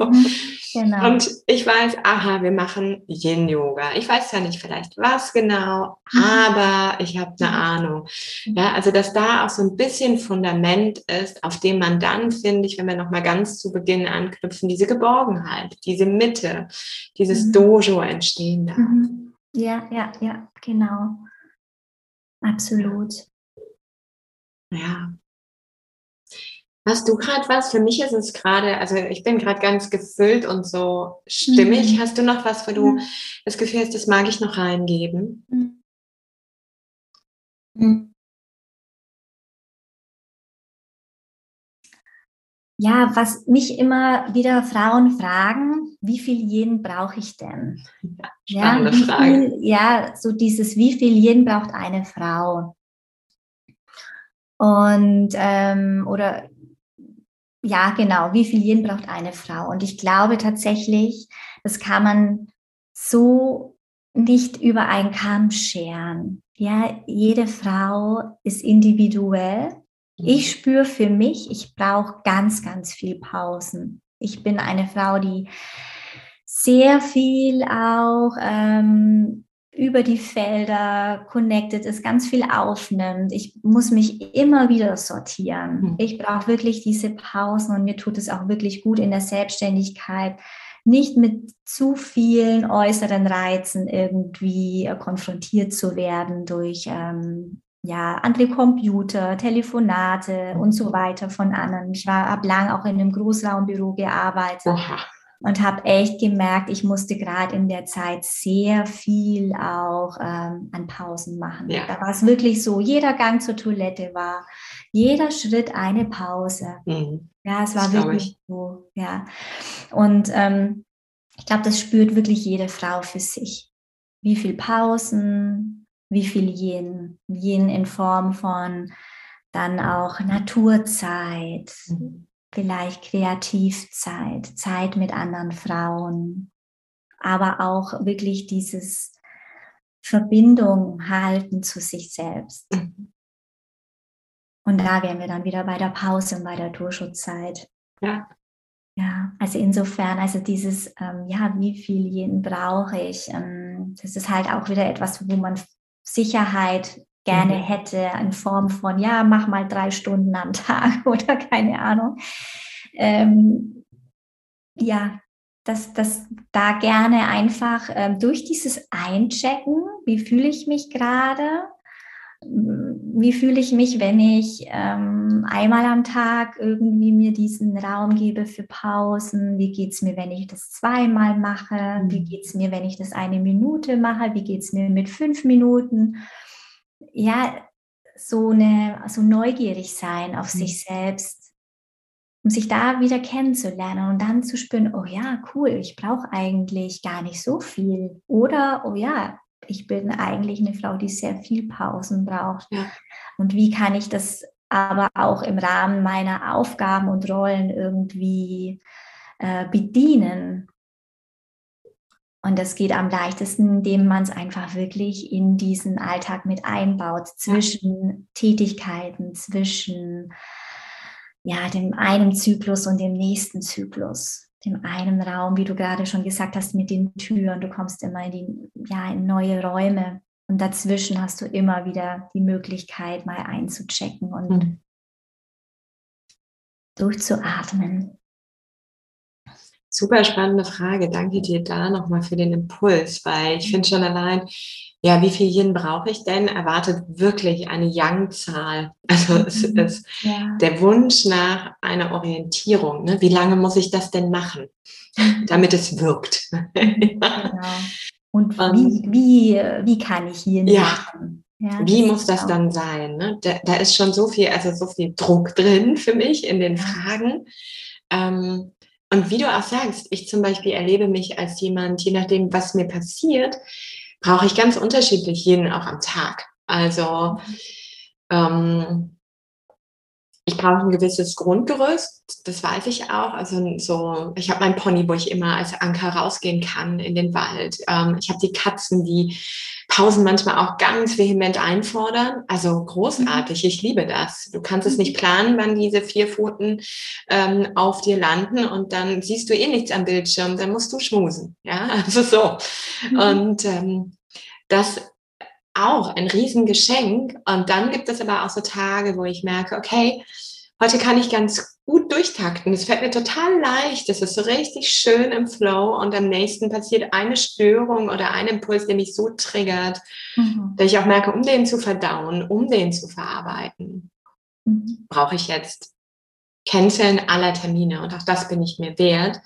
genau. Und ich weiß, aha, wir machen Yin-Yoga. Ich weiß ja nicht vielleicht was genau, mhm. aber ich habe eine Ahnung. Ja, also dass da auch so ein bisschen Fundament ist, auf dem man dann, finde ich, wenn wir nochmal ganz zu Beginn anknüpfen, diese Geborgenheit, diese Mitte, dieses mhm. Dojo entstehen darf. Mhm. Ja, ja, ja, genau. Absolut. Ja. Hast du gerade was? Für mich ist es gerade, also ich bin gerade ganz gefüllt und so stimmig. Mhm. Hast du noch was, wo du mhm. das Gefühl hast, das mag ich noch reingeben? Mhm. mhm. Ja, was mich immer wieder Frauen fragen, wie viel Yen brauche ich denn? Ja, ja, viel, ja, so dieses, wie viel Yen braucht eine Frau? Und, ähm, oder ja, genau, wie viel Yin braucht eine Frau? Und ich glaube tatsächlich, das kann man so nicht über einen Kamm scheren. Ja, jede Frau ist individuell. Ich mhm. spüre für mich, ich brauche ganz, ganz viel Pausen. Ich bin eine Frau, die sehr viel auch ähm, über die Felder connected ist, ganz viel aufnimmt. Ich muss mich immer wieder sortieren. Mhm. Ich brauche wirklich diese Pausen und mir tut es auch wirklich gut in der Selbstständigkeit, nicht mit zu vielen äußeren Reizen irgendwie äh, konfrontiert zu werden durch ähm, ja, andere Computer, Telefonate und so weiter von anderen. Ich war ab lang auch in einem Großraumbüro gearbeitet. Aha und habe echt gemerkt, ich musste gerade in der Zeit sehr viel auch ähm, an Pausen machen. Ja. Da war es wirklich so, jeder Gang zur Toilette war, jeder Schritt eine Pause. Mhm. Ja, es war das wirklich so, ja. Und ähm, ich glaube, das spürt wirklich jede Frau für sich. Wie viel Pausen, wie viel Yin, Yin in Form von dann auch Naturzeit, mhm vielleicht Kreativzeit, Zeit mit anderen Frauen, aber auch wirklich dieses Verbindung halten zu sich selbst. Mhm. Und da wären wir dann wieder bei der Pause und bei der Durchschutzzeit. Ja. Ja, also insofern, also dieses, ähm, ja, wie viel jeden brauche ich, ähm, das ist halt auch wieder etwas, wo man Sicherheit gerne mhm. hätte in Form von, ja, mach mal drei Stunden am Tag [LAUGHS] oder keine Ahnung. Ähm, ja, dass das da gerne einfach ähm, durch dieses Einchecken, wie fühle ich mich gerade, wie fühle ich mich, wenn ich ähm, einmal am Tag irgendwie mir diesen Raum gebe für Pausen? Wie geht es mir, wenn ich das zweimal mache? Wie mhm. geht es mir, wenn ich das eine Minute mache? Wie geht es mir mit fünf Minuten? Ja, so, eine, so neugierig sein auf mhm. sich selbst, um sich da wieder kennenzulernen und dann zu spüren, oh ja, cool, ich brauche eigentlich gar nicht so viel. Oder, oh ja, ich bin eigentlich eine Frau, die sehr viel Pausen braucht. Ja. Und wie kann ich das aber auch im Rahmen meiner Aufgaben und Rollen irgendwie äh, bedienen? Und das geht am leichtesten, indem man es einfach wirklich in diesen Alltag mit einbaut, zwischen. Tätigkeiten, zwischen ja, dem einen Zyklus und dem nächsten Zyklus, dem einen Raum, wie du gerade schon gesagt hast, mit den Türen. Du kommst immer in, die, ja, in neue Räume und dazwischen hast du immer wieder die Möglichkeit, mal einzuchecken und mhm. durchzuatmen. Super spannende Frage. Danke dir da nochmal für den Impuls, weil ich finde schon allein, ja, wie viel Yin brauche ich denn? Erwartet wirklich eine Yang-Zahl. Also es mhm. ist ja. der Wunsch nach einer Orientierung. Ne? Wie lange muss ich das denn machen, mhm. damit es wirkt? [LAUGHS] genau. Und wie, wie, wie kann ich Yin ja. machen? Ja, wie muss das dann sein? Ne? Da, da, ist schon so viel, also so viel Druck drin für mich in den Fragen. Ähm, und wie du auch sagst, ich zum Beispiel erlebe mich als jemand, je nachdem, was mir passiert, brauche ich ganz unterschiedlich jeden auch am Tag. Also ähm, ich brauche ein gewisses Grundgerüst, das weiß ich auch. Also so, ich habe meinen Pony, wo ich immer als Anker rausgehen kann in den Wald. Ähm, ich habe die Katzen, die Pausen manchmal auch ganz vehement einfordern. Also großartig, ich liebe das. Du kannst es nicht planen, wann diese vier Pfoten ähm, auf dir landen und dann siehst du eh nichts am Bildschirm, dann musst du schmusen. Ja, [LAUGHS] also so. Mhm. Und ähm, das auch ein Riesengeschenk. Und dann gibt es aber auch so Tage, wo ich merke, okay, heute kann ich ganz gut durchtakten. Es fällt mir total leicht. Es ist so richtig schön im Flow und am nächsten passiert eine Störung oder ein Impuls, der mich so triggert, mhm. dass ich auch merke, um den zu verdauen, um den zu verarbeiten, mhm. brauche ich jetzt Canceln aller Termine. Und auch das bin ich mir wert.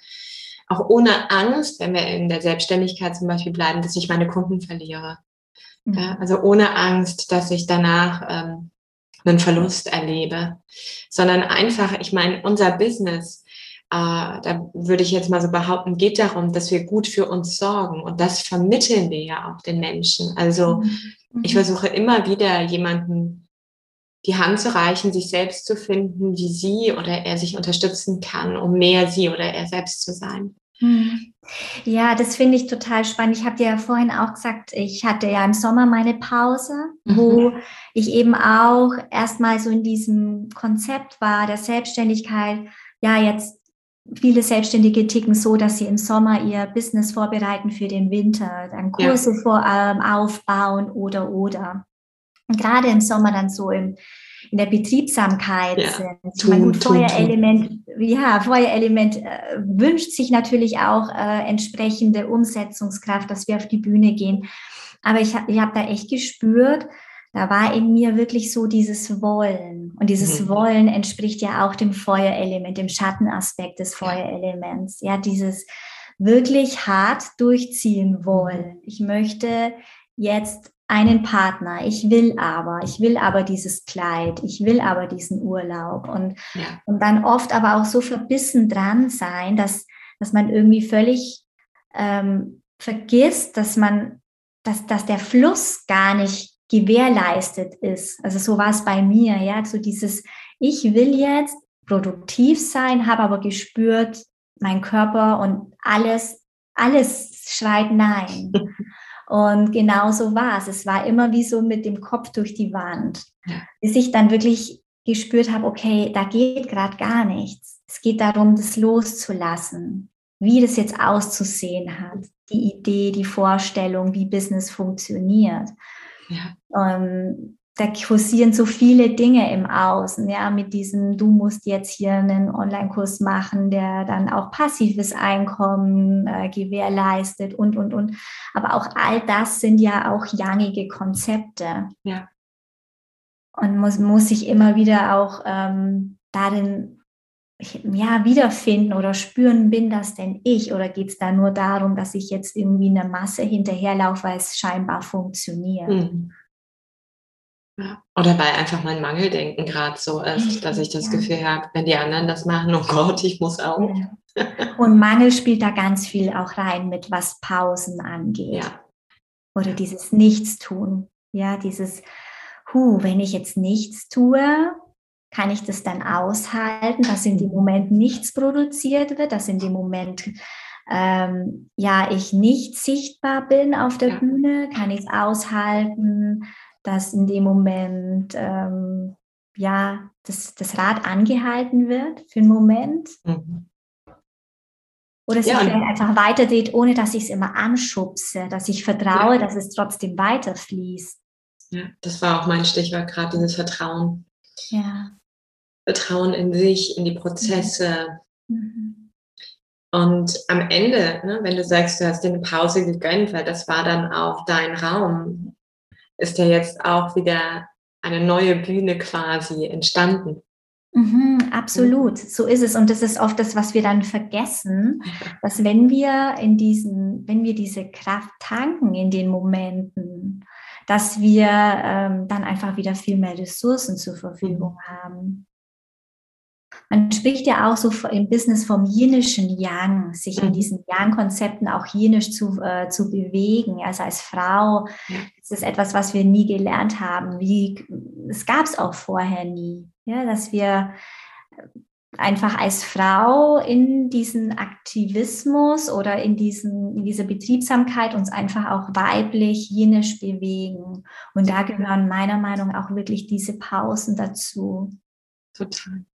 Auch ohne Angst, wenn wir in der Selbstständigkeit zum Beispiel bleiben, dass ich meine Kunden verliere. Mhm. Ja, also ohne Angst, dass ich danach ähm, einen Verlust erlebe, sondern einfach, ich meine, unser Business, äh, da würde ich jetzt mal so behaupten, geht darum, dass wir gut für uns sorgen und das vermitteln wir ja auch den Menschen. Also mhm. ich mhm. versuche immer wieder jemanden die Hand zu reichen, sich selbst zu finden, wie sie oder er sich unterstützen kann, um mehr sie oder er selbst zu sein. Hm. Ja, das finde ich total spannend. Ich habe dir ja vorhin auch gesagt, ich hatte ja im Sommer meine Pause, wo mhm. ich eben auch erstmal so in diesem Konzept war der Selbstständigkeit. Ja, jetzt viele Selbstständige ticken so, dass sie im Sommer ihr Business vorbereiten für den Winter, dann Kurse ja. vor, ähm, aufbauen oder oder. Und gerade im Sommer dann so im, in der Betriebsamkeit ja. sind. Tun, mein Feuerelement, ja, Feuerelement äh, wünscht sich natürlich auch äh, entsprechende Umsetzungskraft, dass wir auf die Bühne gehen. Aber ich, ich habe da echt gespürt, da war in mir wirklich so dieses Wollen. Und dieses mhm. Wollen entspricht ja auch dem Feuerelement, dem Schattenaspekt des Feuerelements. Ja, dieses wirklich hart durchziehen wollen. Ich möchte jetzt einen Partner, ich will aber, ich will aber dieses Kleid, ich will aber diesen Urlaub und, ja. und dann oft aber auch so verbissen dran sein, dass, dass man irgendwie völlig ähm, vergisst, dass man, dass, dass der Fluss gar nicht gewährleistet ist. Also so war es bei mir, ja, so dieses, ich will jetzt produktiv sein, habe aber gespürt, mein Körper und alles, alles schreit nein. [LAUGHS] Und genau so war es. Es war immer wie so mit dem Kopf durch die Wand. Ja. Bis ich dann wirklich gespürt habe, okay, da geht gerade gar nichts. Es geht darum, das loszulassen, wie das jetzt auszusehen hat, die Idee, die Vorstellung, wie Business funktioniert. Ja. Ähm, da kursieren so viele Dinge im Außen, ja, mit diesem, du musst jetzt hier einen Online-Kurs machen, der dann auch passives Einkommen äh, gewährleistet und, und, und. Aber auch all das sind ja auch jangige Konzepte. Ja. Und muss, muss ich immer wieder auch ähm, darin ja, wiederfinden oder spüren, bin das denn ich? Oder geht es da nur darum, dass ich jetzt irgendwie eine Masse hinterherlaufe, weil es scheinbar funktioniert? Mhm. Ja. Oder weil einfach mein Mangeldenken gerade so ist, dass ich das ja. Gefühl habe, wenn die anderen das machen, oh Gott, ich muss auch. Ja. [LAUGHS] Und Mangel spielt da ganz viel auch rein mit, was Pausen angeht. Oder dieses Nichtstun. Ja, dieses, hu, wenn ich jetzt nichts tue, kann ich das dann aushalten, dass in dem Moment nichts produziert wird, dass in dem Moment ähm, ja ich nicht sichtbar bin auf der Bühne, kann ich es aushalten, dass in dem Moment ähm, ja das, das Rad angehalten wird für einen Moment. Mhm. Oder sich ja. einfach weiterdreht, ohne dass ich es immer anschubse, dass ich vertraue, ja. dass es trotzdem weiterfließt. Ja, das war auch mein Stichwort, gerade dieses Vertrauen. Ja. Vertrauen in sich, in die Prozesse. Mhm. Und am Ende, ne, wenn du sagst, du hast dir eine Pause gegönnt, weil das war dann auch dein Raum, ist ja jetzt auch wieder eine neue Bühne quasi entstanden. Mhm, absolut, so ist es. Und das ist oft das, was wir dann vergessen, dass wenn wir in diesen, wenn wir diese Kraft tanken in den Momenten, dass wir ähm, dann einfach wieder viel mehr Ressourcen zur Verfügung mhm. haben. Man spricht ja auch so im Business vom jinischen Yang, sich in mhm. diesen Yang-Konzepten auch jinisch zu, äh, zu bewegen. Also als Frau ist es etwas, was wir nie gelernt haben. Wie, es gab es auch vorher nie, ja, dass wir einfach als Frau in diesen Aktivismus oder in, diesen, in diese Betriebsamkeit uns einfach auch weiblich, jenisch bewegen. Und da gehören meiner Meinung nach auch wirklich diese Pausen dazu. Total.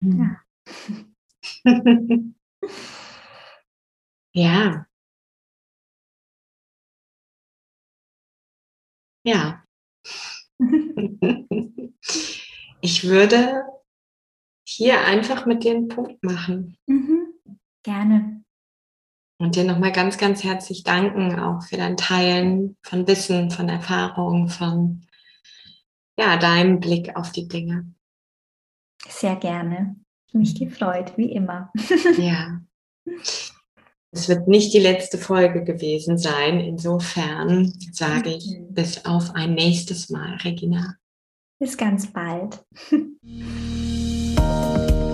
[LAUGHS] Ja. ja. Ja. [LAUGHS] Ich würde hier einfach mit dir einen Punkt machen. Mhm. Gerne. Und dir nochmal ganz, ganz herzlich danken, auch für dein Teilen von Wissen, von Erfahrung, von ja, deinem Blick auf die Dinge. Sehr gerne. Mich gefreut, wie immer. [LAUGHS] ja. Es wird nicht die letzte Folge gewesen sein. Insofern sage ich bis auf ein nächstes Mal, Regina. Bis ganz bald. [LAUGHS]